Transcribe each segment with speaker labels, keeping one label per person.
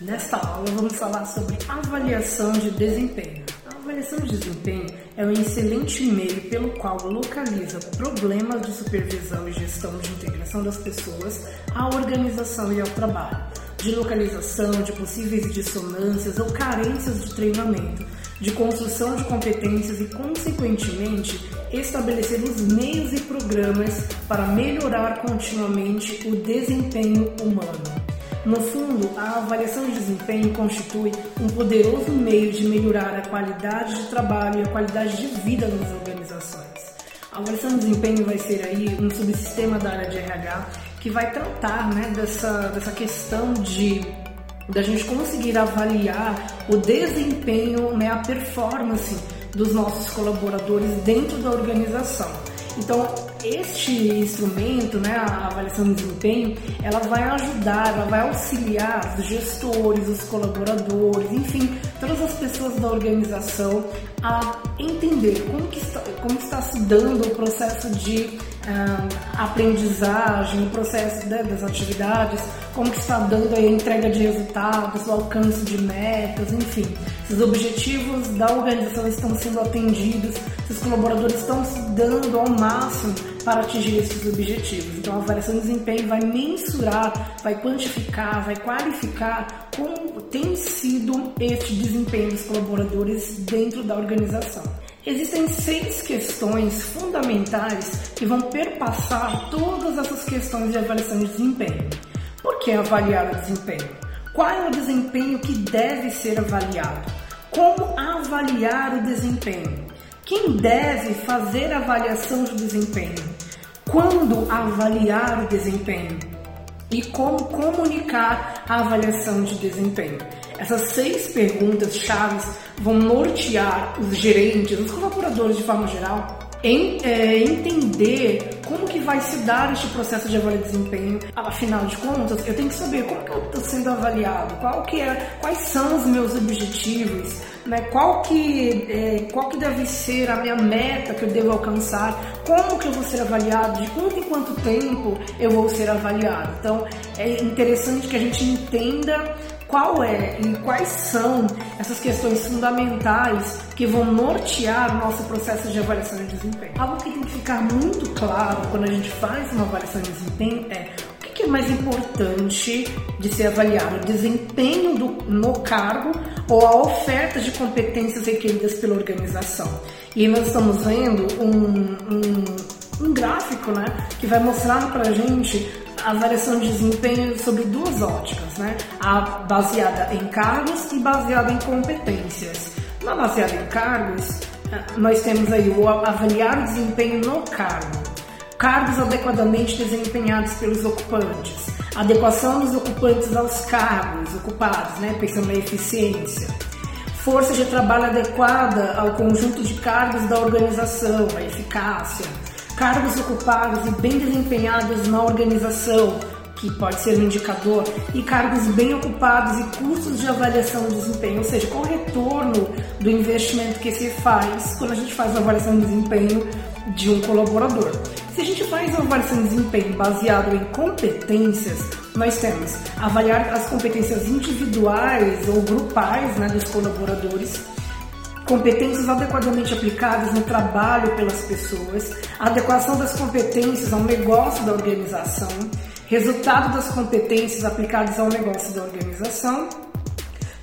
Speaker 1: Nesta aula vamos falar sobre avaliação de desempenho. A avaliação de desempenho é um excelente meio pelo qual localiza problemas de supervisão e gestão de integração das pessoas à organização e ao trabalho, de localização de possíveis dissonâncias ou carências de treinamento, de construção de competências e, consequentemente, estabelecer os meios e programas para melhorar continuamente o desempenho humano. No fundo, a avaliação de desempenho constitui um poderoso meio de melhorar a qualidade de trabalho e a qualidade de vida nas organizações. A avaliação de desempenho vai ser aí um subsistema da área de RH que vai tratar né, dessa, dessa questão de da gente conseguir avaliar o desempenho, né, a performance dos nossos colaboradores dentro da organização. Então, este instrumento, né, a avaliação de desempenho, ela vai ajudar, ela vai auxiliar os gestores, os colaboradores, enfim, todas as pessoas da organização a entender como, que está, como está se dando o processo de uh, aprendizagem, o processo né, das atividades, como que está dando a entrega de resultados, o alcance de metas, enfim. Se os objetivos da organização estão sendo atendidos, se os colaboradores estão se dando ao máximo para atingir esses objetivos. Então, a avaliação de desempenho vai mensurar, vai quantificar, vai qualificar como tem sido este desempenho dos colaboradores dentro da organização. Existem seis questões fundamentais que vão perpassar todas essas questões de avaliação de desempenho. Por que avaliar o desempenho? Qual é o desempenho que deve ser avaliado? Como avaliar o desempenho? Quem deve fazer a avaliação de desempenho? Quando avaliar o desempenho? E como comunicar a avaliação de desempenho? Essas seis perguntas chaves vão nortear os gerentes, os colaboradores de forma geral, em é, entender como que vai se dar este processo de avaliação de desempenho. Afinal de contas, eu tenho que saber como que eu estou sendo avaliado, qual que é, quais são os meus objetivos, né? qual, que, é, qual que deve ser a minha meta que eu devo alcançar, como que eu vou ser avaliado, de quanto em quanto tempo eu vou ser avaliado. Então, é interessante que a gente entenda qual é e quais são essas questões fundamentais que vão nortear o nosso processo de avaliação de desempenho. Algo que tem que ficar muito claro quando a gente faz uma avaliação de desempenho é o que é mais importante de ser avaliado, o desempenho do, no cargo ou a oferta de competências requeridas pela organização. E nós estamos vendo um, um, um gráfico né, que vai mostrar para a avaliação de desempenho sobre duas óticas, né? A baseada em cargos e baseada em competências. Na baseada em cargos, nós temos aí o avaliar o desempenho no cargo, cargos adequadamente desempenhados pelos ocupantes, adequação dos ocupantes aos cargos ocupados, né? Pensando na eficiência, força de trabalho adequada ao conjunto de cargos da organização, a eficácia cargos ocupados e bem desempenhados na organização, que pode ser um indicador, e cargos bem ocupados e custos de avaliação de desempenho, ou seja, qual o retorno do investimento que se faz quando a gente faz uma avaliação de desempenho de um colaborador. Se a gente faz uma avaliação de desempenho baseado em competências, nós temos avaliar as competências individuais ou grupais né, dos colaboradores, competências adequadamente aplicadas no trabalho pelas pessoas, adequação das competências ao negócio da organização, resultado das competências aplicadas ao negócio da organização,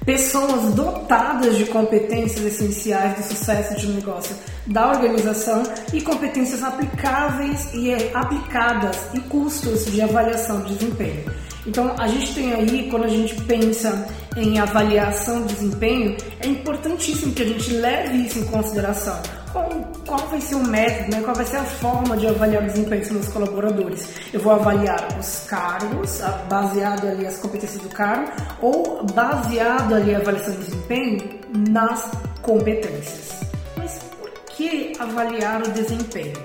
Speaker 1: pessoas dotadas de competências essenciais do sucesso de um negócio da organização e competências aplicáveis e aplicadas e custos de avaliação de desempenho. Então, a gente tem aí, quando a gente pensa em avaliação de desempenho, é importantíssimo que a gente leve isso em consideração. Qual, qual vai ser o método, né? qual vai ser a forma de avaliar o desempenho dos meus colaboradores? Eu vou avaliar os cargos, baseado ali as competências do cargo, ou baseado ali a avaliação de desempenho nas competências. Mas por que avaliar o desempenho?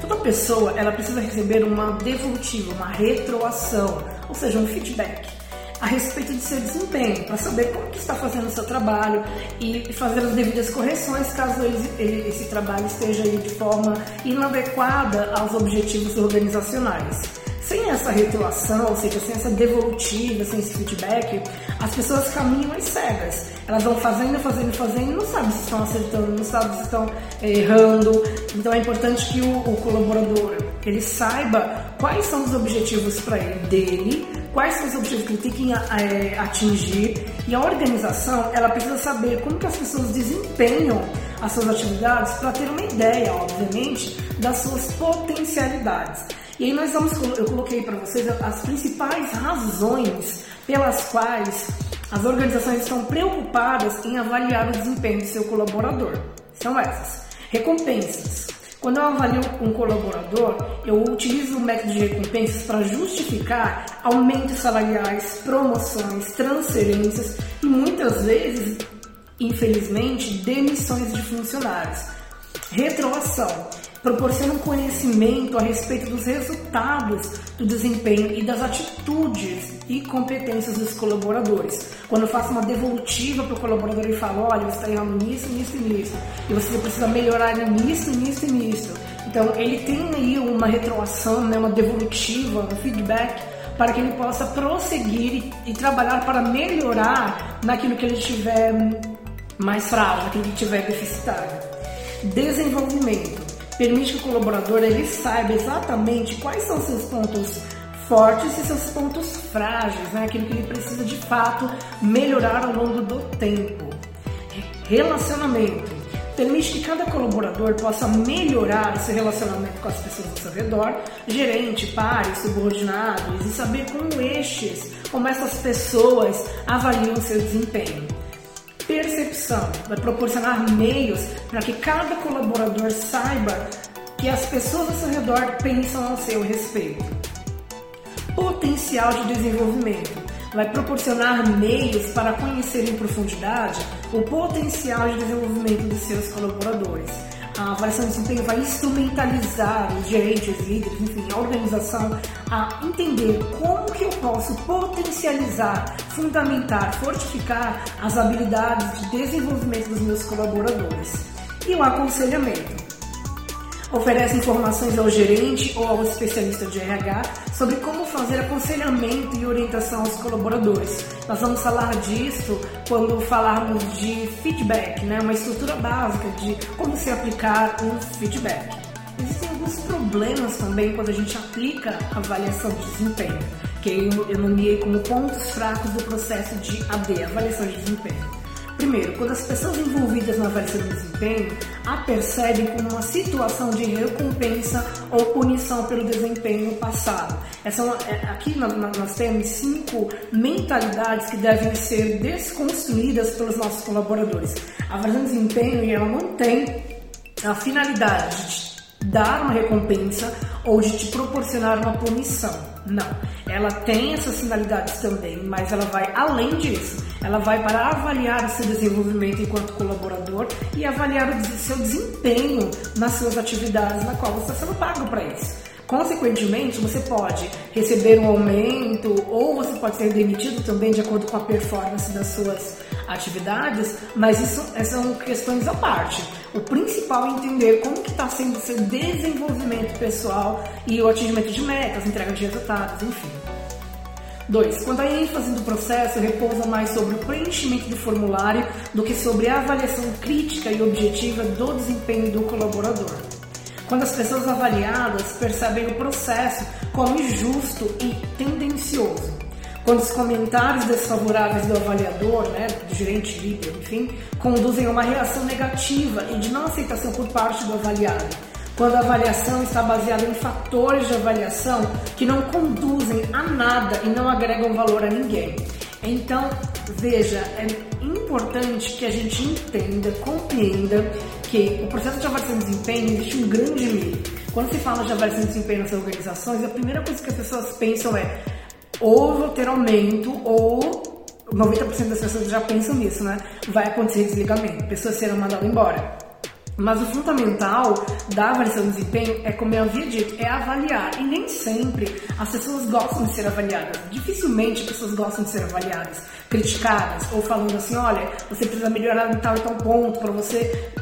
Speaker 1: Toda pessoa ela precisa receber uma devolutiva, uma retroação, ou seja, um feedback a respeito de seu desempenho, para saber como que está fazendo o seu trabalho e fazer as devidas correções caso ele, esse trabalho esteja aí de forma inadequada aos objetivos organizacionais. Sem essa retroação, ou seja, sem essa devolutiva, sem esse feedback, as pessoas caminham às cegas. Elas vão fazendo, fazendo, fazendo, não sabem se estão acertando, não sabem se estão é, errando. Então é importante que o, o colaborador ele saiba quais são os objetivos para ele dele, quais são os objetivos que ele tem que atingir e a organização ela precisa saber como que as pessoas desempenham as suas atividades para ter uma ideia, obviamente, das suas potencialidades. E aí nós vamos, eu coloquei para vocês as principais razões pelas quais as organizações estão preocupadas em avaliar o desempenho do seu colaborador. São essas: recompensas. Quando eu avalio um colaborador, eu utilizo o método de recompensas para justificar aumentos salariais, promoções, transferências e muitas vezes, infelizmente, demissões de funcionários. Retroação proporciona conhecimento a respeito dos resultados do desempenho e das atitudes e competências dos colaboradores. Quando eu faço uma devolutiva para o colaborador e falo, olha, você está errando nisso, nisso e nisso, e você precisa melhorar nisso, nisso e nisso. Então ele tem aí uma retroação, né, uma devolutiva, um feedback para que ele possa prosseguir e trabalhar para melhorar naquilo que ele tiver mais frágil, naquilo que tiver deficitário. Desenvolvimento permite que o colaborador ele saiba exatamente quais são seus pontos fortes e seus pontos frágeis, né? aquilo que ele precisa de fato melhorar ao longo do tempo. Relacionamento permite que cada colaborador possa melhorar seu relacionamento com as pessoas ao seu redor, gerente, pares, subordinados, e saber como estes, como essas pessoas avaliam seu desempenho. Percepção vai proporcionar meios para que cada colaborador saiba que as pessoas ao seu redor pensam ao seu respeito. Potencial de desenvolvimento vai proporcionar meios para conhecer em profundidade o potencial de desenvolvimento dos seus colaboradores avaliação de desempenho vai instrumentalizar os gerentes, líderes, enfim, a organização a entender como que eu posso potencializar, fundamentar, fortificar as habilidades de desenvolvimento dos meus colaboradores. E o aconselhamento oferece informações ao gerente ou ao especialista de RH sobre como fazer aconselhamento e orientação aos colaboradores. Nós vamos falar disso quando falarmos de feedback, né? uma estrutura básica de como se aplicar um feedback. Existem alguns problemas também quando a gente aplica a avaliação de desempenho, que eu nomeei como pontos fracos do processo de AD, avaliação de desempenho. Primeiro, quando as pessoas envolvidas na avaliação de desempenho a percebem como uma situação de recompensa ou punição pelo desempenho passado. Essa, é é, aqui nós temos cinco mentalidades que devem ser desconstruídas pelos nossos colaboradores. A avaliação de desempenho ela não tem a finalidade de dar uma recompensa ou de te proporcionar uma punição. Não. Ela tem essas finalidades também, mas ela vai além disso. Ela vai para avaliar o seu desenvolvimento enquanto colaborador e avaliar o seu desempenho nas suas atividades na qual você está sendo pago para isso. Consequentemente, você pode receber um aumento ou você pode ser demitido também de acordo com a performance das suas atividades, mas isso são questões à parte. O principal é entender como que está sendo o seu desenvolvimento pessoal e o atingimento de metas, entrega de resultados, enfim. 2. Quando a ênfase do processo repousa mais sobre o preenchimento do formulário do que sobre a avaliação crítica e objetiva do desempenho do colaborador. Quando as pessoas avaliadas percebem o processo como injusto e tendencioso. Quando os comentários desfavoráveis do avaliador, né, do gerente líder, enfim, conduzem a uma reação negativa e de não aceitação por parte do avaliado. Quando a avaliação está baseada em fatores de avaliação que não conduzem a nada e não agregam valor a ninguém. Então, veja, é importante que a gente entenda, compreenda que o processo de avaliação de desempenho existe um grande meio. Quando se fala de avaliação de desempenho nas organizações, a primeira coisa que as pessoas pensam é ou vou ter aumento ou 90% das pessoas já pensam nisso, né? Vai acontecer desligamento, pessoas serão mandadas embora. Mas o fundamental da avaliação de desempenho é, como eu havia dito, é avaliar. E nem sempre as pessoas gostam de ser avaliadas. Dificilmente as pessoas gostam de ser avaliadas, criticadas, ou falando assim, olha, você precisa melhorar em tal e tal ponto para você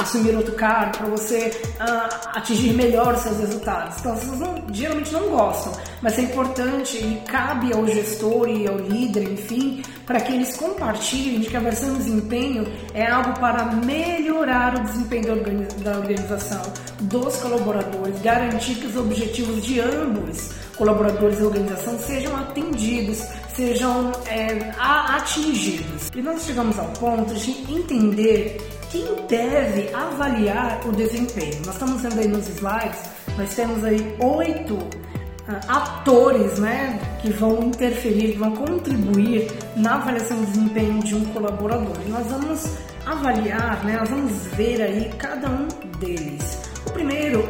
Speaker 1: assumir outro cargo, para você uh, atingir melhor os seus resultados. Então, as pessoas não, geralmente não gostam, mas é importante e cabe ao gestor e ao líder, enfim, para que eles compartilhem de que a versão de desempenho é algo para melhorar o desempenho da organização, dos colaboradores, garantir que os objetivos de ambos, colaboradores e organização, sejam atendidos, sejam é, atingidos. E nós chegamos ao ponto de entender quem deve avaliar o desempenho. Nós estamos vendo aí nos slides, nós temos aí oito uh, atores né, que vão interferir, que vão contribuir na avaliação do desempenho de um colaborador. E nós vamos avaliar, né, nós vamos ver aí cada um deles. O primeiro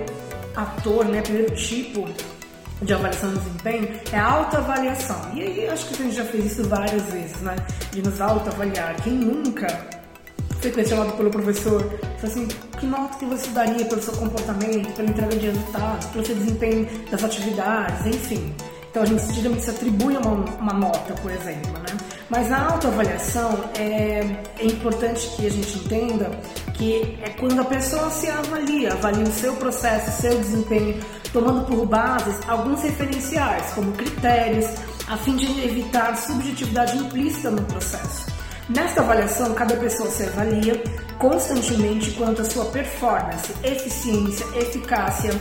Speaker 1: ator, né, primeiro tipo de avaliação de desempenho é a autoavaliação. E aí acho que a gente já fez isso várias vezes, né? De nos autoavaliar. Quem nunca foi questionado pelo professor, assim, que nota que você daria pelo seu comportamento, pela entrega de resultados, pelo seu desempenho das atividades, enfim. Então a gente geralmente se atribui uma, uma nota, por exemplo, né? Mas na autoavaliação é, é importante que a gente entenda que é quando a pessoa se avalia, avalia o seu processo, o seu desempenho, tomando por bases alguns referenciais, como critérios, a fim de evitar subjetividade implícita no processo. Nesta avaliação, cada pessoa se avalia constantemente quanto à sua performance, eficiência, eficácia,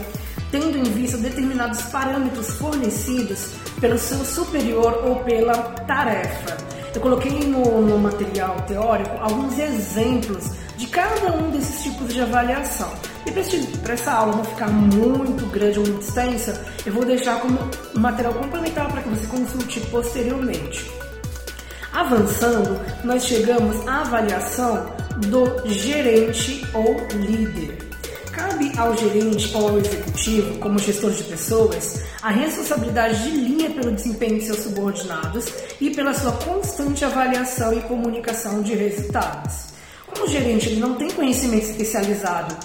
Speaker 1: tendo em vista determinados parâmetros fornecidos pelo seu superior ou pela tarefa. Eu coloquei no, no material teórico alguns exemplos de cada um desses tipos de avaliação. E para essa aula não ficar muito grande ou muito extensa, eu vou deixar como material complementar para que você consulte posteriormente. Avançando, nós chegamos à avaliação do gerente ou líder. Cabe ao gerente ou ao executivo, como gestor de pessoas, a responsabilidade de linha pelo desempenho de seus subordinados e pela sua constante avaliação e comunicação de resultados. Como o gerente ele não tem conhecimento especializado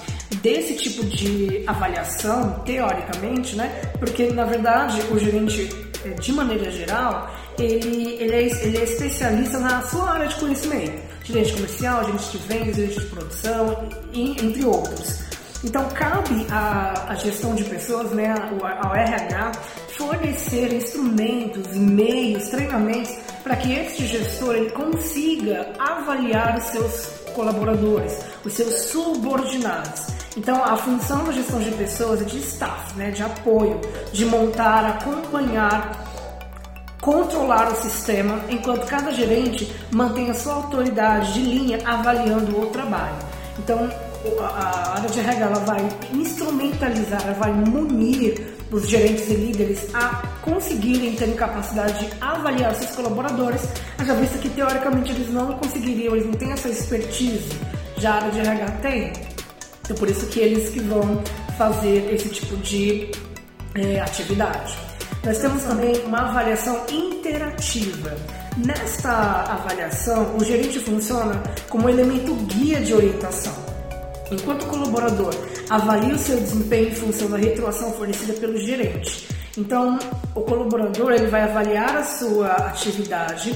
Speaker 1: desse tipo de avaliação, teoricamente, né? Porque na verdade o gerente, eh, de maneira geral, ele, ele, é, ele é especialista na sua área de conhecimento, gerente comercial, gerente de vendas, gerente de produção, entre outros. Então cabe à, à gestão de pessoas, né, ao, ao RH, fornecer instrumentos, meios, treinamentos para que esse gestor ele consiga avaliar os seus colaboradores, os seus subordinados. Então, a função da gestão de pessoas é de staff, né, de apoio, de montar, acompanhar controlar o sistema, enquanto cada gerente mantém a sua autoridade de linha avaliando o trabalho. Então, a área de RH ela vai instrumentalizar, ela vai munir os gerentes e líderes a conseguirem ter capacidade de avaliar seus colaboradores, já visto que teoricamente eles não conseguiriam, eles não têm essa expertise, já a área de RH tem. Então por isso que eles que vão fazer esse tipo de é, atividade. Nós temos também uma avaliação interativa. Nesta avaliação, o gerente funciona como elemento guia de orientação. Enquanto o colaborador avalia o seu desempenho em função da retroação fornecida pelo gerente. Então, o colaborador ele vai avaliar a sua atividade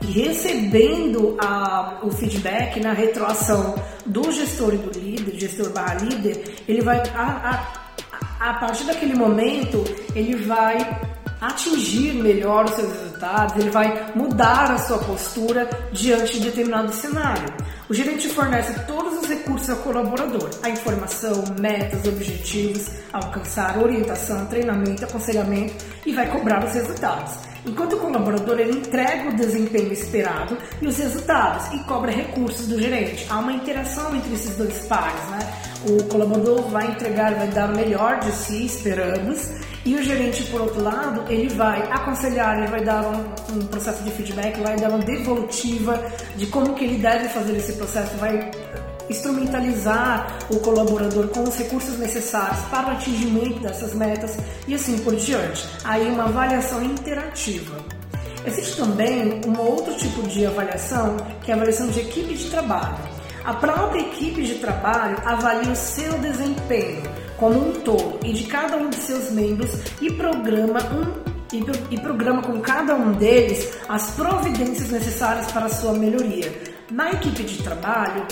Speaker 1: e recebendo a, o feedback na retroação do gestor e do líder, gestor barra líder, ele vai a, a, a partir daquele momento, ele vai atingir melhor os seus resultados, ele vai mudar a sua postura diante de determinado cenário. O gerente fornece todos os recursos ao colaborador: a informação, metas, objetivos, alcançar, orientação, treinamento, aconselhamento e vai cobrar os resultados. Enquanto o colaborador ele entrega o desempenho esperado e os resultados e cobra recursos do gerente. Há uma interação entre esses dois pares, né? O colaborador vai entregar, vai dar o melhor de si, esperamos, e o gerente, por outro lado, ele vai aconselhar, ele vai dar um, um, processo de feedback, vai dar uma devolutiva de como que ele deve fazer esse processo, vai instrumentalizar o colaborador com os recursos necessários para o atingimento dessas metas e assim por diante. Aí uma avaliação interativa. Existe também um outro tipo de avaliação, que é a avaliação de equipe de trabalho. A própria equipe de trabalho avalia o seu desempenho como um todo e de cada um de seus membros e programa um e, programa com cada um deles as providências necessárias para sua melhoria. Na equipe de trabalho,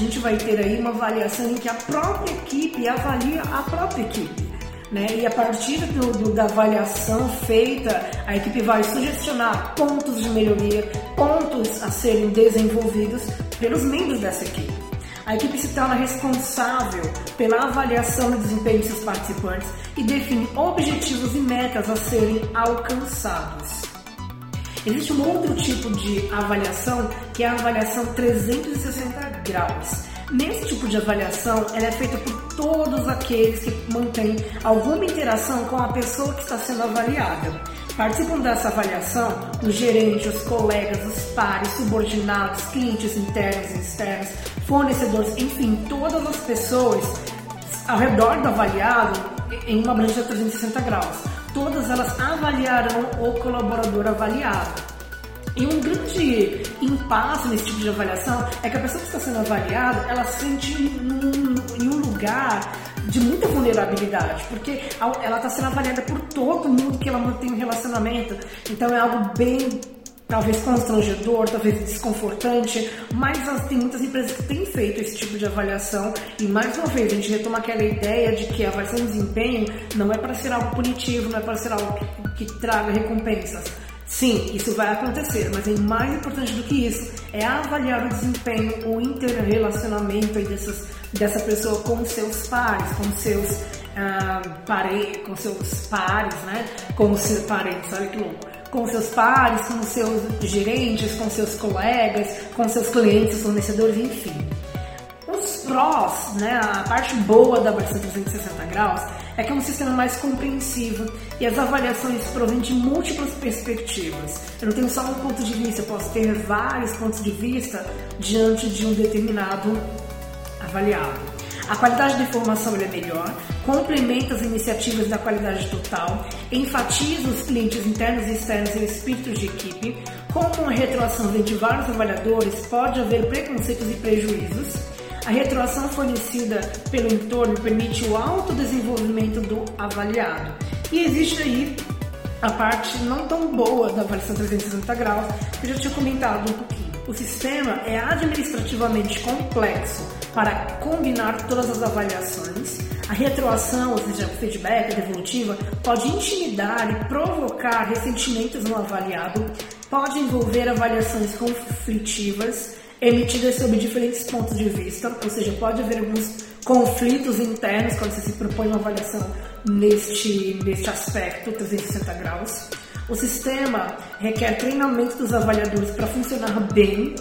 Speaker 1: gente vai ter aí uma avaliação em que a própria equipe avalia a própria equipe. Né? E a partir do, do, da avaliação feita, a equipe vai sugestionar pontos de melhoria, pontos a serem desenvolvidos pelos membros dessa equipe. A equipe se torna responsável pela avaliação do desempenho de seus participantes e define objetivos e metas a serem alcançados. Existe um outro tipo de avaliação que é a avaliação 360 graus. Nesse tipo de avaliação, ela é feita por todos aqueles que mantêm alguma interação com a pessoa que está sendo avaliada. Participam dessa avaliação os gerentes, os colegas, os pares, subordinados, clientes internos e externos, fornecedores, enfim, todas as pessoas ao redor do avaliado em uma abrangência 360 graus. Todas elas avaliarão o colaborador avaliado. E um grande impasse nesse tipo de avaliação é que a pessoa que está sendo avaliada, ela se sente em um lugar de muita vulnerabilidade, porque ela está sendo avaliada por todo mundo que ela mantém um relacionamento. Então é algo bem talvez constrangedor, talvez desconfortante, mas tem muitas empresas que têm feito esse tipo de avaliação e mais uma vez a gente retoma aquela ideia de que a avaliação de desempenho não é para ser algo punitivo, não é para ser algo que, que traga recompensas. Sim, isso vai acontecer, mas é mais importante do que isso é avaliar o desempenho, o interrelacionamento dessas, dessa pessoa com seus pares, com seus ah, pare, com seus pares, né? Com seus parentes, olha que louco com seus pares, com seus gerentes, com seus colegas, com seus clientes, fornecedores, enfim. Os prós, né, a parte boa da avaliação 360 graus é que é um sistema mais compreensivo e as avaliações provêm de múltiplas perspectivas. Eu não tenho só um ponto de vista, eu posso ter vários pontos de vista diante de um determinado avaliado. A qualidade da informação é melhor, complementa as iniciativas da qualidade total, enfatiza os clientes internos e externos e o espírito de equipe. Como uma retroação de vários avaliadores, pode haver preconceitos e prejuízos. A retroação fornecida pelo entorno permite o autodesenvolvimento do avaliado. E existe aí a parte não tão boa da avaliação 360 graus, que eu já tinha comentado um pouquinho. O sistema é administrativamente complexo para combinar todas as avaliações. A retroação, ou seja, o feedback, devolutiva, pode intimidar e provocar ressentimentos no avaliado, pode envolver avaliações conflitivas, emitidas sob diferentes pontos de vista, ou seja, pode haver alguns conflitos internos quando você se propõe uma avaliação neste, neste aspecto 360 graus. O sistema requer treinamento dos avaliadores para funcionar bem.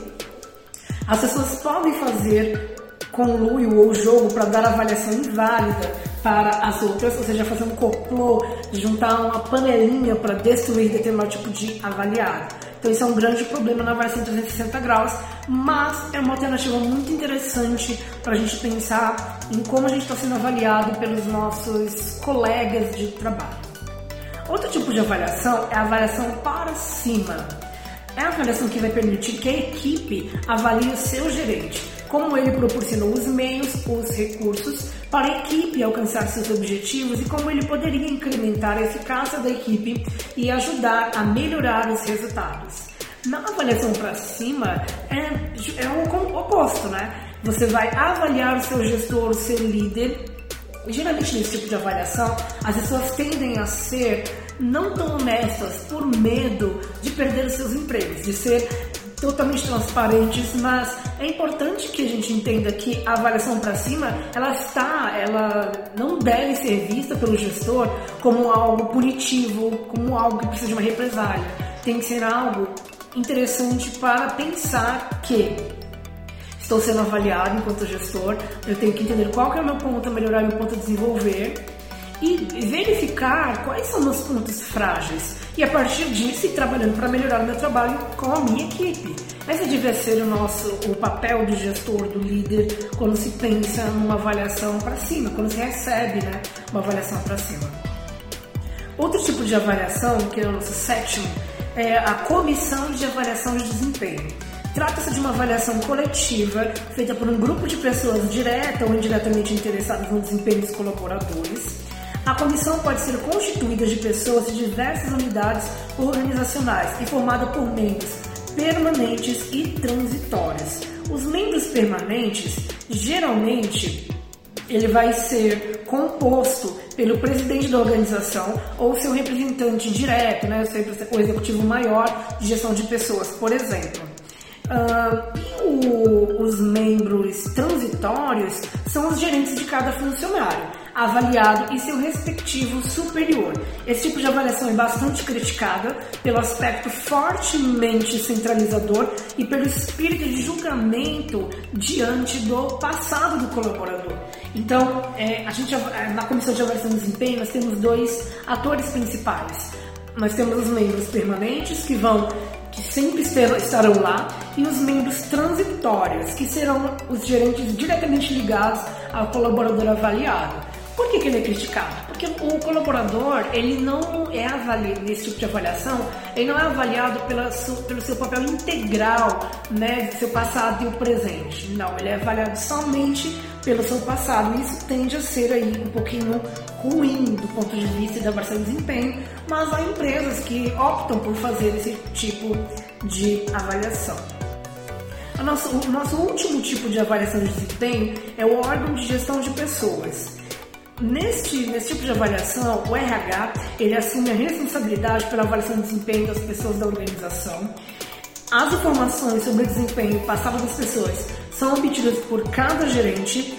Speaker 1: As pessoas podem fazer conluio ou jogo para dar avaliação inválida para as outras, ou seja, fazer um complô, juntar uma panelinha para destruir determinado tipo de avaliado. Então isso é um grande problema na avaliação 360 graus, mas é uma alternativa muito interessante para a gente pensar em como a gente está sendo avaliado pelos nossos colegas de trabalho. Outro tipo de avaliação é a avaliação para cima. É a avaliação que vai permitir que a equipe avalie o seu gerente como ele proporcionou os meios, os recursos para a equipe alcançar seus objetivos e como ele poderia incrementar a eficácia da equipe e ajudar a melhorar os resultados. Na avaliação para cima é, é o oposto, né? Você vai avaliar o seu gestor, o seu líder. Geralmente nesse tipo de avaliação, as pessoas tendem a ser não tão honestas por medo de perder os seus empregos, de ser totalmente transparentes, mas é importante que a gente entenda que a avaliação para cima, ela está, ela não deve ser vista pelo gestor como algo punitivo, como algo que precisa de uma represália. Tem que ser algo interessante para pensar que estou sendo avaliado enquanto gestor, eu tenho que entender qual que é o meu ponto a melhorar, meu ponto a desenvolver e verificar quais são meus pontos frágeis e a partir disso ir trabalhando para melhorar o meu trabalho com a minha equipe. Esse devia ser o nosso o papel do gestor, do líder, quando se pensa numa avaliação para cima, quando se recebe né, uma avaliação para cima. Outro tipo de avaliação, que é o nosso sétimo, é a comissão de avaliação de desempenho. Trata-se de uma avaliação coletiva feita por um grupo de pessoas direta ou indiretamente interessadas no desempenho dos colaboradores a comissão pode ser constituída de pessoas de diversas unidades organizacionais e formada por membros permanentes e transitórios. Os membros permanentes, geralmente, ele vai ser composto pelo presidente da organização ou seu representante direto, né, o executivo maior de gestão de pessoas, por exemplo. Uh, e o, os membros transitórios são os gerentes de cada funcionário avaliado e seu respectivo superior. Esse tipo de avaliação é bastante criticada pelo aspecto fortemente centralizador e pelo espírito de julgamento diante do passado do colaborador. Então, é, a gente na comissão de avaliação de desempenho nós temos dois atores principais. Nós temos os membros permanentes que vão que sempre estarão lá, e os membros transitórios, que serão os gerentes diretamente ligados ao colaborador avaliado. Por que, que ele é criticado? Porque o colaborador, ele não é avaliado, nesse tipo de avaliação, ele não é avaliado pela, pelo seu papel integral, né, seu passado e o presente. Não, ele é avaliado somente pelo seu passado. E isso tende a ser aí um pouquinho ruim do ponto de vista da avaliação de desempenho, mas há empresas que optam por fazer esse tipo de avaliação. O nosso, o nosso último tipo de avaliação de desempenho é o órgão de gestão de pessoas. Neste, nesse tipo de avaliação, o RH ele assume a responsabilidade pela avaliação do desempenho das pessoas da organização. As informações sobre o desempenho passado das pessoas são obtidas por cada gerente,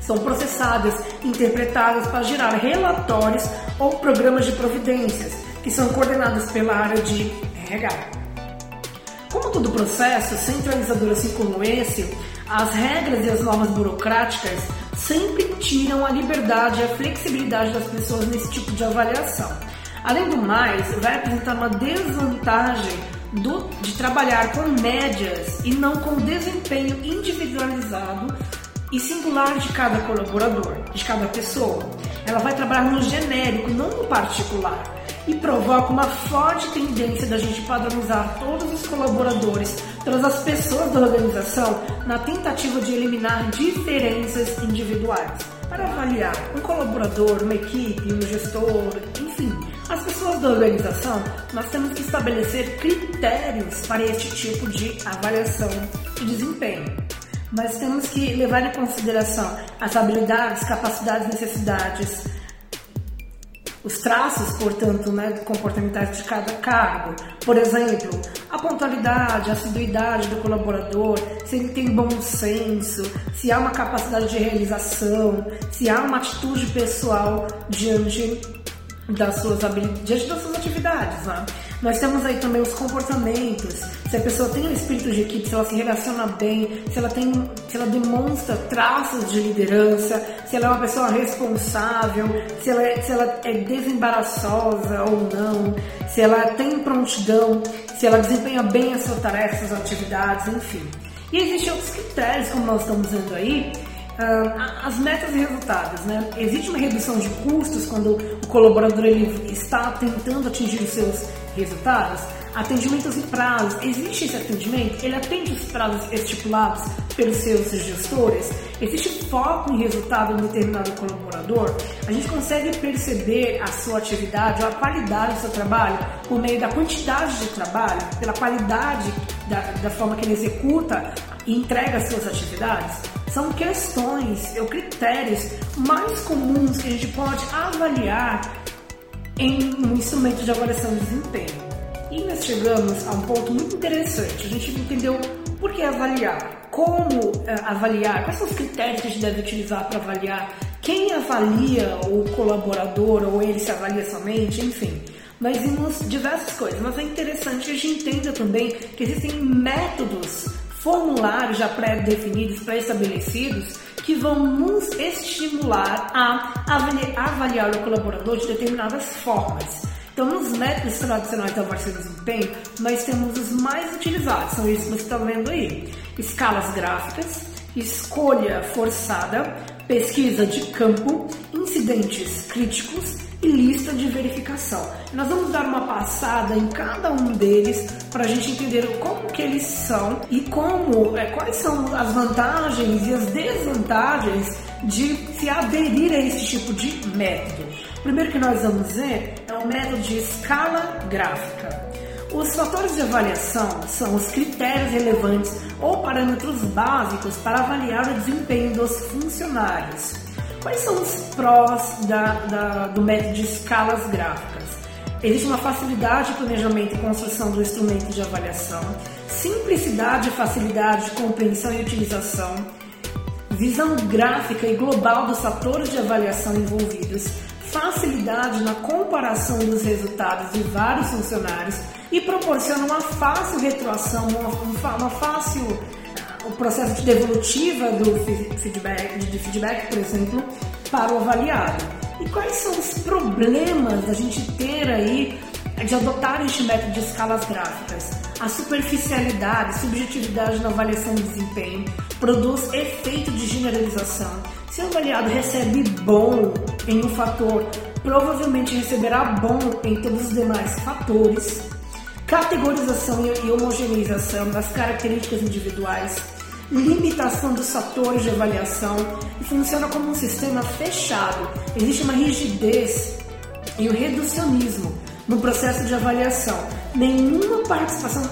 Speaker 1: são processadas, interpretadas para gerar relatórios ou programas de providências, que são coordenados pela área de RH. Como todo processo centralizador assim como esse, as regras e as normas burocráticas sempre tiram a liberdade e a flexibilidade das pessoas nesse tipo de avaliação. Além do mais, vai apresentar uma desvantagem do, de trabalhar com médias e não com desempenho individualizado e singular de cada colaborador, de cada pessoa. Ela vai trabalhar no genérico, não no particular e provoca uma forte tendência da gente padronizar todos os colaboradores, todas as pessoas da organização, na tentativa de eliminar diferenças individuais. Para avaliar um colaborador, uma equipe, um gestor, enfim, as pessoas da organização, nós temos que estabelecer critérios para este tipo de avaliação de desempenho. Nós temos que levar em consideração as habilidades, capacidades, necessidades, os traços, portanto, né, comportamentais de cada cargo. Por exemplo, a pontualidade, a assiduidade do colaborador, se ele tem bom senso, se há uma capacidade de realização, se há uma atitude pessoal diante das suas, diante das suas atividades. Né? Nós temos aí também os comportamentos, se a pessoa tem um espírito de equipe, se ela se relaciona bem, se ela tem, se ela demonstra traços de liderança, se ela é uma pessoa responsável, se ela, é, se ela é desembaraçosa ou não, se ela tem prontidão, se ela desempenha bem as suas tarefas, suas atividades, enfim. E existem outros critérios, como nós estamos vendo aí, Uh, as metas e resultados, né? Existe uma redução de custos quando o colaborador ele está tentando atingir os seus resultados? Atendimentos e prazos. Existe esse atendimento? Ele atende os prazos estipulados pelos seus gestores? Existe foco em resultado em determinado colaborador? A gente consegue perceber a sua atividade ou a qualidade do seu trabalho por meio da quantidade de trabalho, pela qualidade da, da forma que ele executa e entrega as suas atividades? São questões ou critérios mais comuns que a gente pode avaliar em um instrumento de avaliação de desempenho. E nós chegamos a um ponto muito interessante. A gente entendeu por que avaliar, como uh, avaliar, quais são os critérios que a gente deve utilizar para avaliar, quem avalia o colaborador ou ele se avalia somente, enfim. Nós vimos diversas coisas, mas é interessante que a gente entenda também que existem métodos formulários já pré-definidos, pré-estabelecidos, que vão nos estimular a avaliar o colaborador de determinadas formas. Então, nos métodos tradicionais da avaliação de desempenho, nós temos os mais utilizados, são esses que você está vendo aí: escalas gráficas, escolha forçada, pesquisa de campo, incidentes críticos e lista de verificação. Nós vamos dar uma passada em cada um deles para a gente entender como que eles são e como, é, quais são as vantagens e as desvantagens de se aderir a esse tipo de método. O primeiro que nós vamos ver é o método de escala gráfica. Os fatores de avaliação são os critérios relevantes ou parâmetros básicos para avaliar o desempenho dos funcionários. Quais são os prós da, da, do método de escalas gráficas? Existe uma facilidade de planejamento e construção do instrumento de avaliação, simplicidade e facilidade de compreensão e utilização, visão gráfica e global dos fatores de avaliação envolvidos, facilidade na comparação dos resultados de vários funcionários e proporciona uma fácil retroação, uma, uma fácil o processo de devolutiva do feedback, de feedback, por exemplo, para o avaliado. E quais são os problemas da gente ter aí de adotar este método de escalas gráficas? A superficialidade, subjetividade na avaliação de desempenho produz efeito de generalização. Se o avaliado recebe bom em um fator, provavelmente receberá bom em todos os demais fatores categorização e homogeneização das características individuais, limitação dos fatores de avaliação e funciona como um sistema fechado. Existe uma rigidez e um reducionismo no processo de avaliação. Nenhuma participação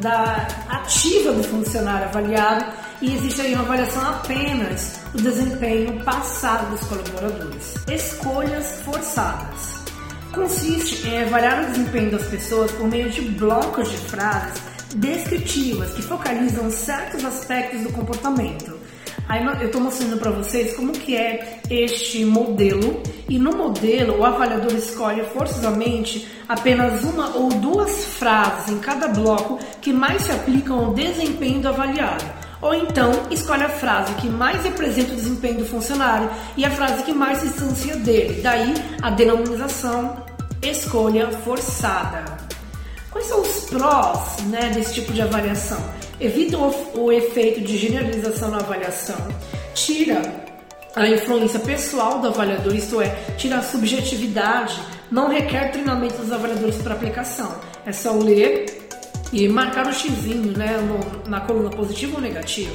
Speaker 1: da ativa do funcionário avaliado e existe aí uma avaliação apenas do desempenho passado dos colaboradores. Escolhas forçadas consiste em avaliar o desempenho das pessoas por meio de blocos de frases descritivas que focalizam certos aspectos do comportamento. Aí eu estou mostrando para vocês como que é este modelo e no modelo o avaliador escolhe forçosamente apenas uma ou duas frases em cada bloco que mais se aplicam ao desempenho do avaliado. Ou então escolhe a frase que mais representa o desempenho do funcionário e a frase que mais se distancia dele. Daí a denominação escolha forçada. Quais são os prós né, desse tipo de avaliação? Evita o, o efeito de generalização na avaliação, tira a influência pessoal do avaliador, isto é, tira a subjetividade, não requer treinamento dos avaliadores para aplicação. É só ler e marcar o xizinho né, no, na coluna positivo ou negativo.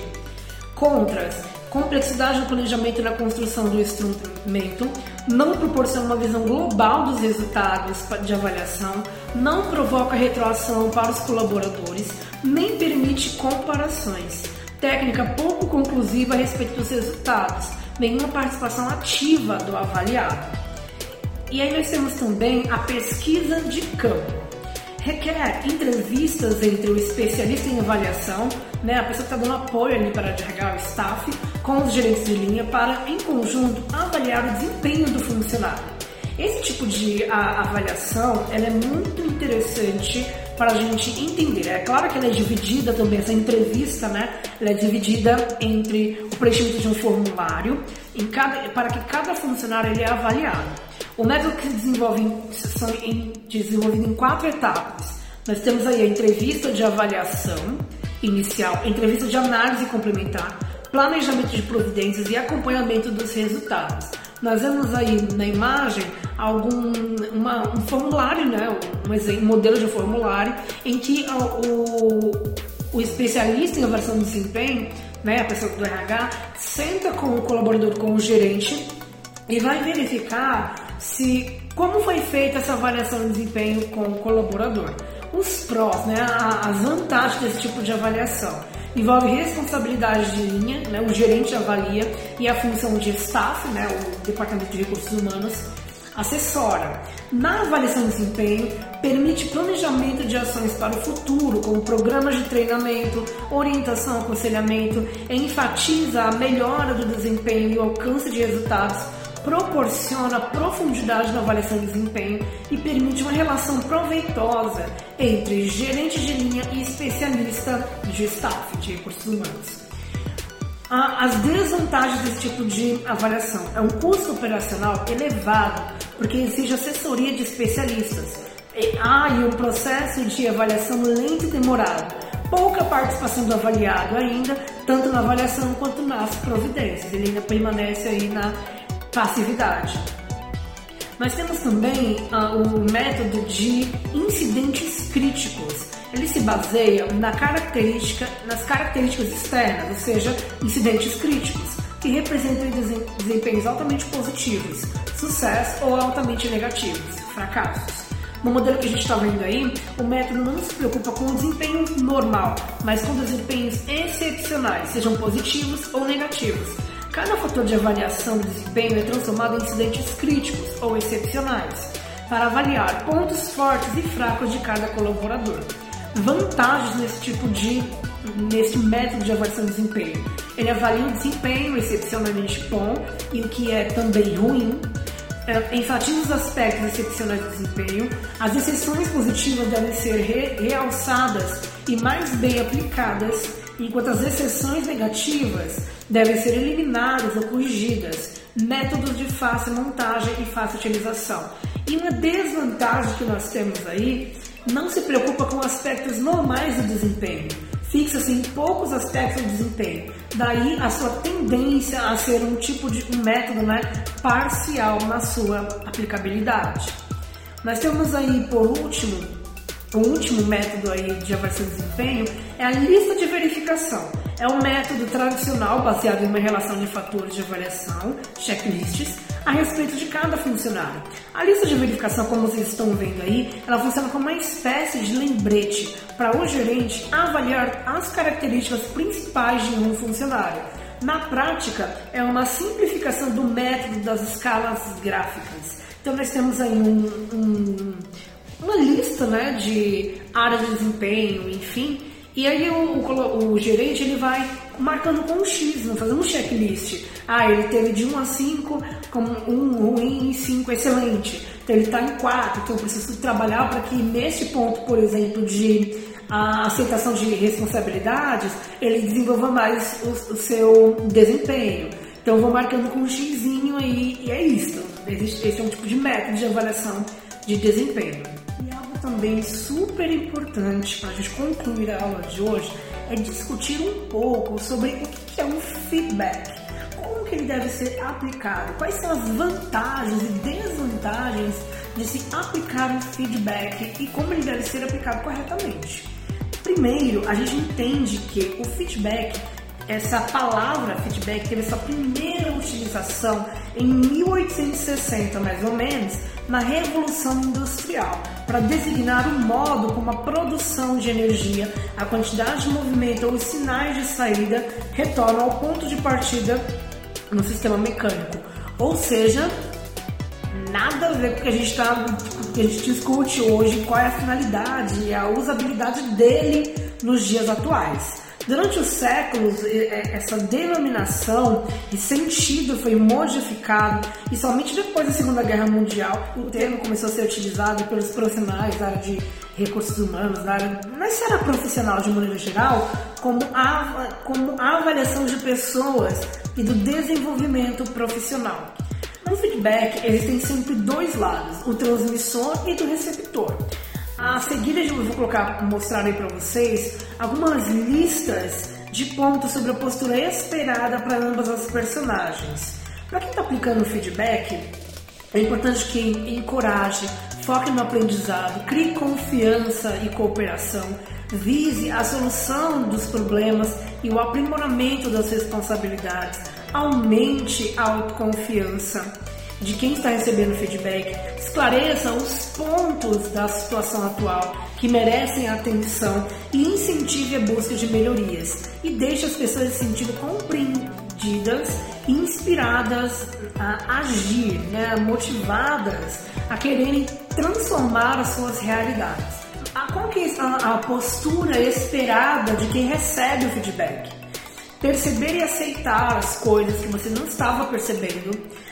Speaker 1: Contras: complexidade no planejamento e na construção do instrumento, não proporciona uma visão global dos resultados de avaliação, não provoca retroação para os colaboradores, nem permite comparações. Técnica pouco conclusiva a respeito dos resultados, nenhuma participação ativa do avaliado. E aí nós temos também a pesquisa de campo requer entrevistas entre o especialista em avaliação, né, a pessoa que está dando apoio ali para o staff, com os gerentes de linha para, em conjunto, avaliar o desempenho do funcionário. Esse tipo de a, avaliação ela é muito interessante para a gente entender. É claro que ela é dividida também, essa entrevista, né? Ela é dividida entre o preenchimento de um formulário cada, para que cada funcionário ele é avaliado. O método que se desenvolve em, em, desenvolvido em quatro etapas. Nós temos aí a entrevista de avaliação inicial, entrevista de análise complementar, planejamento de providências e acompanhamento dos resultados. Nós vemos aí na imagem algum uma, um formulário, né, um, um modelo de formulário em que o, o especialista em avaliação de desempenho, né, a pessoa do RH, senta com o colaborador, com o gerente e vai verificar se como foi feita essa avaliação de desempenho com o colaborador. Os prós, né, as vantagens desse tipo de avaliação. Envolve responsabilidade de linha, né, o gerente avalia, e a função de staff, né, o Departamento de Recursos Humanos, assessora. Na avaliação de desempenho, permite planejamento de ações para o futuro, como programas de treinamento, orientação, aconselhamento, enfatiza a melhora do desempenho e o alcance de resultados proporciona profundidade na avaliação de desempenho e permite uma relação proveitosa entre gerente de linha e especialista de staff, de recursos humanos. As desvantagens desse tipo de avaliação é um custo operacional elevado, porque exige assessoria de especialistas. Há e um processo de avaliação lento e demorado, pouca participação do avaliado ainda, tanto na avaliação quanto nas providências. Ele ainda permanece aí na passividade. Nós temos também uh, o método de incidentes críticos. Ele se baseia na característica, nas características externas, ou seja, incidentes críticos, que representam desempenhos altamente positivos, sucesso ou altamente negativos, fracassos. No modelo que a gente está vendo aí, o método não se preocupa com o desempenho normal, mas com desempenhos excepcionais, sejam positivos ou negativos. Cada fator de avaliação do desempenho é transformado em incidentes críticos ou excepcionais, para avaliar pontos fortes e fracos de cada colaborador. Vantagens nesse tipo de nesse método de avaliação de desempenho. Ele avalia o desempenho excepcionalmente bom e o que é também ruim, é, enfatiza os aspectos excepcionais do desempenho, as exceções positivas devem ser re realçadas e mais bem aplicadas, enquanto as exceções negativas devem ser eliminadas ou corrigidas. Métodos de fácil montagem e fácil utilização. E uma desvantagem que nós temos aí, não se preocupa com aspectos normais do desempenho fixa-se em poucos aspectos do desempenho. Daí a sua tendência a ser um tipo de um método né, parcial na sua aplicabilidade. Nós temos aí por último, o último método aí de avaliação de desempenho é a lista de verificação. É um método tradicional baseado em uma relação de fatores de avaliação, checklists, a respeito de cada funcionário. A lista de verificação, como vocês estão vendo aí, ela funciona como uma espécie de lembrete para o gerente avaliar as características principais de um funcionário. Na prática, é uma simplificação do método das escalas gráficas. Então, nós temos aí um, um, uma lista né, de áreas de desempenho, enfim, e aí o, o, o, gerente ele vai marcando com um X, fazendo um checklist. Ah, ele teve de 1 a 5, com 1 ruim e 5 excelente. Então ele está em 4, então eu preciso trabalhar para que neste ponto, por exemplo, de a aceitação de responsabilidades, ele desenvolva mais o, o seu desempenho. Então eu vou marcando com um xizinho aí e é isso. Esse é um tipo de método de avaliação de desempenho também super importante para a gente concluir a aula de hoje é discutir um pouco sobre o que é um feedback, como que ele deve ser aplicado, quais são as vantagens e desvantagens de se aplicar um feedback e como ele deve ser aplicado corretamente. Primeiro, a gente entende que o feedback essa palavra feedback teve sua primeira utilização em 1860, mais ou menos, na Revolução Industrial, para designar o modo como a produção de energia, a quantidade de movimento ou os sinais de saída retornam ao ponto de partida no sistema mecânico. Ou seja, nada a ver com o que a gente, tá, que a gente discute hoje, qual é a finalidade e a usabilidade dele nos dias atuais. Durante os séculos, essa denominação e sentido foi modificado e somente depois da Segunda Guerra Mundial o termo começou a ser utilizado pelos profissionais da área de recursos humanos, da área, na esfera profissional de maneira geral, como a, como avaliação de pessoas e do desenvolvimento profissional. No feedback existem sempre dois lados, o transmissor e do receptor. A seguir eu vou colocar, mostrar aí para vocês algumas listas de pontos sobre a postura esperada para ambas as personagens. Para quem está aplicando feedback, é importante que encoraje, foque no aprendizado, crie confiança e cooperação, vise a solução dos problemas e o aprimoramento das responsabilidades, aumente a autoconfiança de quem está recebendo feedback, esclareça os pontos da situação atual que merecem atenção e incentive a busca de melhorias e deixe as pessoas se sentindo compreendidas e inspiradas a agir, né, motivadas a quererem transformar as suas realidades. A, qual que é a, a postura esperada de quem recebe o feedback? Perceber e aceitar as coisas que você não estava percebendo,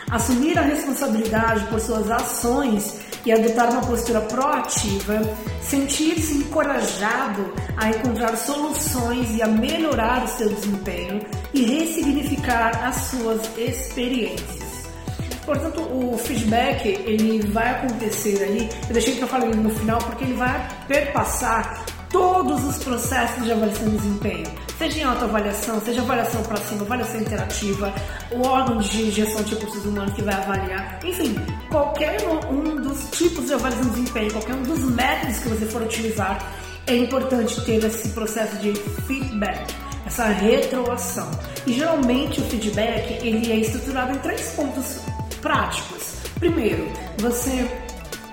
Speaker 1: assumir a responsabilidade por suas ações e adotar uma postura proativa, sentir-se encorajado a encontrar soluções e a melhorar o seu desempenho e ressignificar as suas experiências. Portanto, o feedback ele vai acontecer aí. Eu deixei que eu falei no final porque ele vai perpassar todos os processos de avaliação de desempenho, seja em autoavaliação, seja avaliação para cima, avaliação interativa, o órgão de gestão de recursos humanos que vai avaliar, enfim, qualquer um dos tipos de avaliação de desempenho, qualquer um dos métodos que você for utilizar, é importante ter esse processo de feedback, essa retroação. E geralmente o feedback ele é estruturado em três pontos práticos. Primeiro, você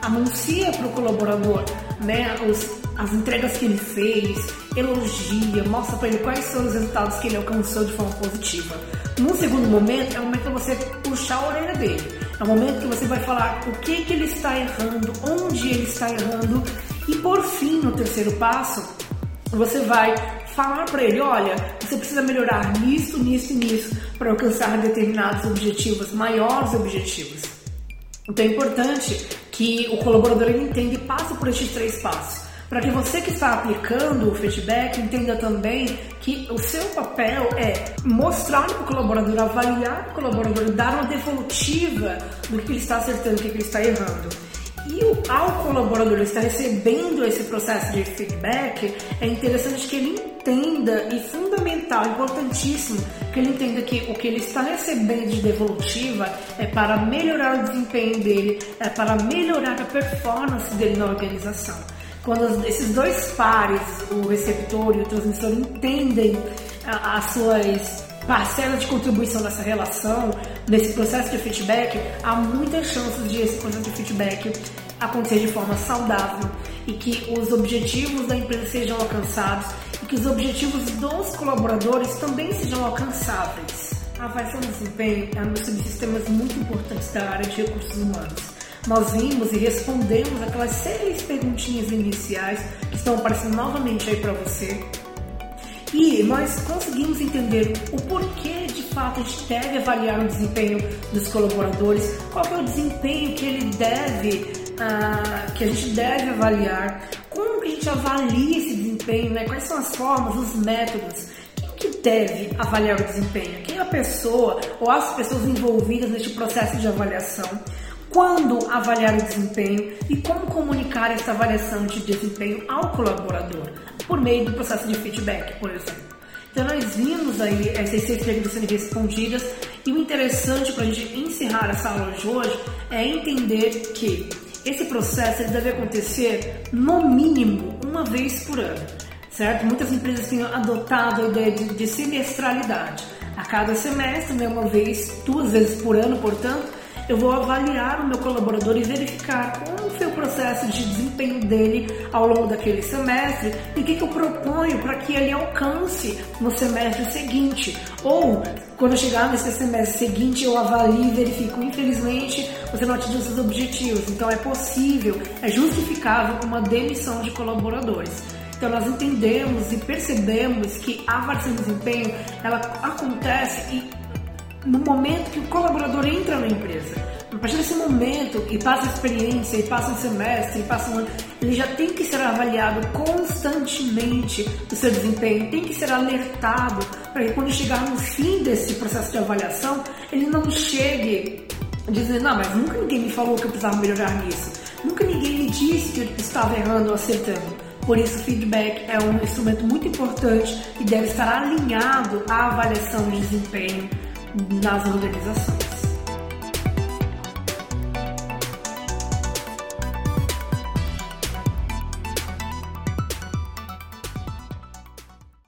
Speaker 1: anuncia para o colaborador né, os, as entregas que ele fez, elogia, mostra para ele quais são os resultados que ele alcançou de forma positiva. No segundo momento, é o momento para você puxar a orelha dele. É o momento que você vai falar o que, que ele está errando, onde ele está errando. E por fim, no terceiro passo, você vai falar para ele, olha, você precisa melhorar nisso, nisso e nisso para alcançar determinados objetivos, maiores objetivos. Então é importante que o colaborador entenda e passe por estes três passos. Para que você que está aplicando o feedback entenda também que o seu papel é mostrar para o colaborador, avaliar o colaborador, dar uma devolutiva do que ele está acertando, do que ele está errando. E ao colaborador estar recebendo esse processo de feedback, é interessante que ele entenda e fundamental, importantíssimo, que ele entenda que o que ele está recebendo de devolutiva é para melhorar o desempenho dele, é para melhorar a performance dele na organização. Quando esses dois pares, o receptor e o transmissor, entendem as suas parcela de contribuição nessa relação, nesse processo de feedback, há muitas chances de esse processo de feedback acontecer de forma saudável e que os objetivos da empresa sejam alcançados e que os objetivos dos colaboradores também sejam alcançáveis. A avaliação de desempenho é um dos subsistemas muito importantes da área de recursos humanos. Nós vimos e respondemos aquelas seis perguntinhas iniciais que estão aparecendo novamente aí para você e nós conseguimos entender o porquê de fato a gente deve avaliar o desempenho dos colaboradores, qual é o desempenho que ele deve, uh, que a gente deve avaliar, como que a gente avalia esse desempenho, né? quais são as formas, os métodos que deve avaliar o desempenho? Quem é a pessoa ou as pessoas envolvidas neste processo de avaliação? Quando avaliar o desempenho e como comunicar essa avaliação de desempenho ao colaborador? por meio do processo de feedback, por exemplo. Então nós vimos aí essas seis perguntas sendo respondidas e o interessante para a gente encerrar essa aula de hoje é entender que esse processo deve acontecer no mínimo uma vez por ano, certo? Muitas empresas têm adotado a ideia de, de semestralidade. A cada semestre, né, uma vez, duas vezes por ano, portanto, eu vou avaliar o meu colaborador e verificar como foi o processo de desempenho dele ao longo daquele semestre e o que, que eu proponho para que ele alcance no semestre seguinte. Ou, quando chegar nesse semestre seguinte, eu avalio e verifico. Infelizmente, você não atingiu seus objetivos, então é possível, é justificável uma demissão de colaboradores. Então nós entendemos e percebemos que a avaliação de desempenho ela acontece e no momento que o colaborador entra na empresa. A partir desse momento, e passa a experiência, e passa um semestre, e passa um ano, ele já tem que ser avaliado constantemente o seu desempenho, tem que ser alertado para que quando chegar no fim desse processo de avaliação, ele não chegue dizendo, não, mas nunca ninguém me falou que eu precisava melhorar nisso, nunca ninguém me disse que eu estava errando ou acertando. Por isso, feedback é um instrumento muito importante e deve estar alinhado à avaliação de desempenho nas organizações.